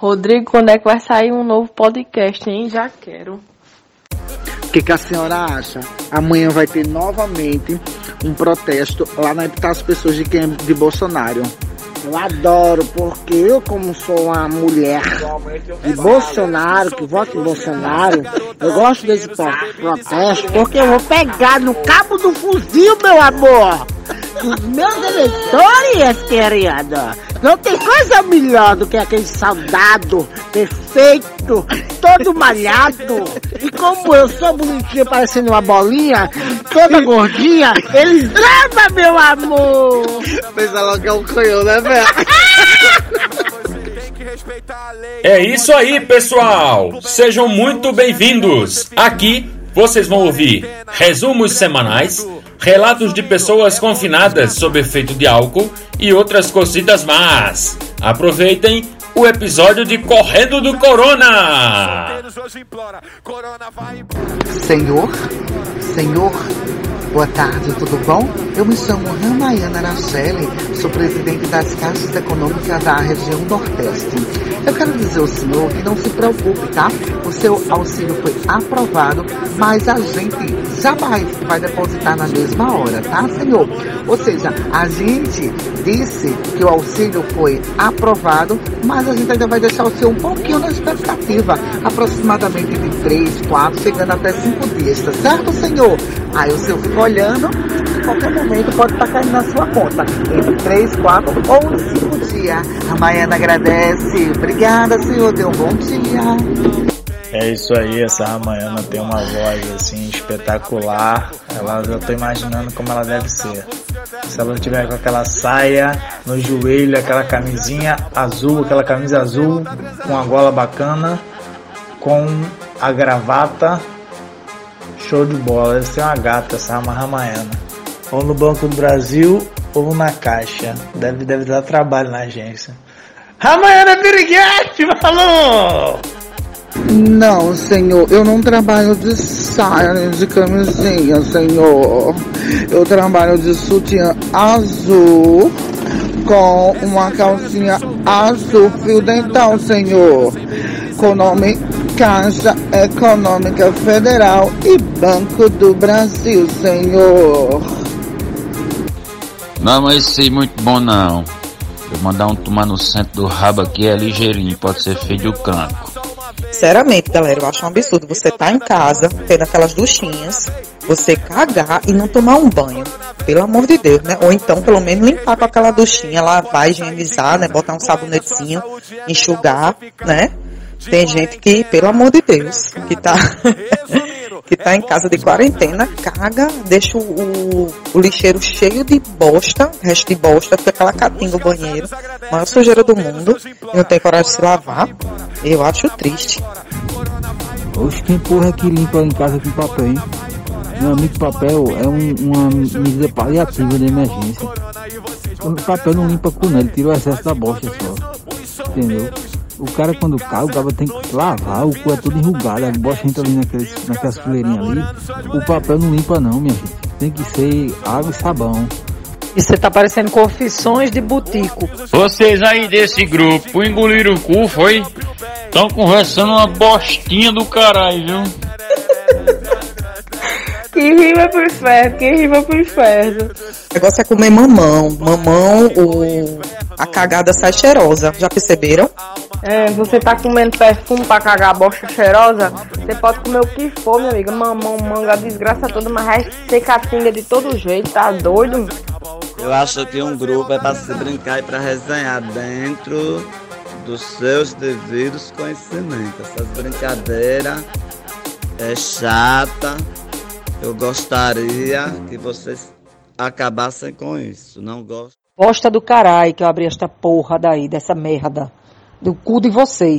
Rodrigo, quando é que vai sair um novo podcast, hein? Já quero. O que, que, a senhora acha? Amanhã vai ter novamente um protesto lá na das pessoas de quem é de Bolsonaro. Eu adoro, porque eu, como sou uma mulher de Bolsonaro, que vota em Bolsonaro, eu gosto desse protesto, porque eu vou pegar no cabo do fuzil, meu amor! Os meus eleitores, querida! Não tem coisa melhor do que aquele soldado perfeito, todo malhado. E como eu sou bonitinha, parecendo uma bolinha, toda gordinha, eles levam, meu amor! Pensa logo que é um canhão, né, velho? É isso aí, pessoal! Sejam muito bem-vindos! Aqui vocês vão ouvir resumos semanais, relatos de pessoas confinadas sob efeito de álcool e outras cositas más. Aproveitem o episódio de Correndo do Corona! Senhor, Senhor, boa tarde, tudo bom? Eu me chamo Ramayana Araceli, sou presidente das Caixas Econômicas da região Nordeste. Eu quero dizer ao senhor que não se preocupe, tá? O seu auxílio foi aprovado, mas a gente jamais vai depositar na mesma hora, tá, senhor? Ou seja, a gente disse que o auxílio foi aprovado, mas a gente ainda vai deixar o senhor um pouquinho na expectativa, aproximadamente de 3, 4, chegando até 5 dias, tá certo, senhor? Aí o senhor fica olhando, em qualquer momento pode estar caindo na sua conta, entre 3, 4 ou 5 dias. A Maiana agradece. Obrigada, senhor, dê um bom dia. É isso aí, essa Ramayana tem uma voz assim espetacular. Ela já tô imaginando como ela deve ser. Se ela tiver com aquela saia no joelho, aquela camisinha azul, aquela camisa azul com a gola bacana, com a gravata, show de bola. Deve ser uma gata essa Ramayana. Ou no Banco do Brasil ou na Caixa. Deve, deve dar trabalho na agência. Ramayana Piriguete, falou! Não, senhor, eu não trabalho de saia de camisinha, senhor. Eu trabalho de sutiã azul com uma calcinha azul fio dental, senhor. Com nome Caixa Econômica Federal e Banco do Brasil, senhor. Não, mas isso aí muito bom não. Eu mandar um tomar no centro do rabo aqui é ligeirinho, pode ser feio do canco. Sinceramente, galera, eu acho um absurdo você estar tá em casa, tendo aquelas duchinhas, você cagar e não tomar um banho. Pelo amor de Deus, né? Ou então, pelo menos, limpar com aquela duchinha, lavar, higienizar, né? Botar um sabonetezinho, enxugar, né? Tem gente que, pelo amor de Deus, que tá, que tá em casa de quarentena, caga, deixa o, o lixeiro cheio de bosta, resto de bosta, fica aquela catinga o banheiro, maior sujeira do mundo, e não tem coragem de se lavar. Eu acho triste. Oxe, quem porra é que limpa em casa com papel, hein? Meu amigo, papel é um, uma medida paliativa de emergência. O papel não limpa com ele, tira o excesso da bosta só. Entendeu? O cara quando cai, o cara tem que lavar, o cu é todo enrugado, a bosta entra ali naqueles, naquelas fileirinhas ali. O papel não limpa não, minha gente. Tem que ser água e sabão. E você tá parecendo confissões de butico. Vocês aí desse grupo engoliram o cu, foi? Estão conversando uma bostinha do caralho, viu? que rima pro inferno, que rima pro inferno. O negócio é comer mamão. Mamão, o... a cagada sai cheirosa. Já perceberam? É, você tá comendo perfume pra cagar a bosta cheirosa? Você pode comer o que for, minha amiga. Mamão, manga, desgraça toda, mas vai ser catinga de todo jeito, tá doido? Eu acho que um grupo é pra se brincar e pra resenhar dentro dos seus devidos conhecimentos. Essas brincadeiras é chata. Eu gostaria que vocês acabassem com isso. Não gosto. Bosta do caralho que eu abri esta porra daí, dessa merda. Do cu de vocês.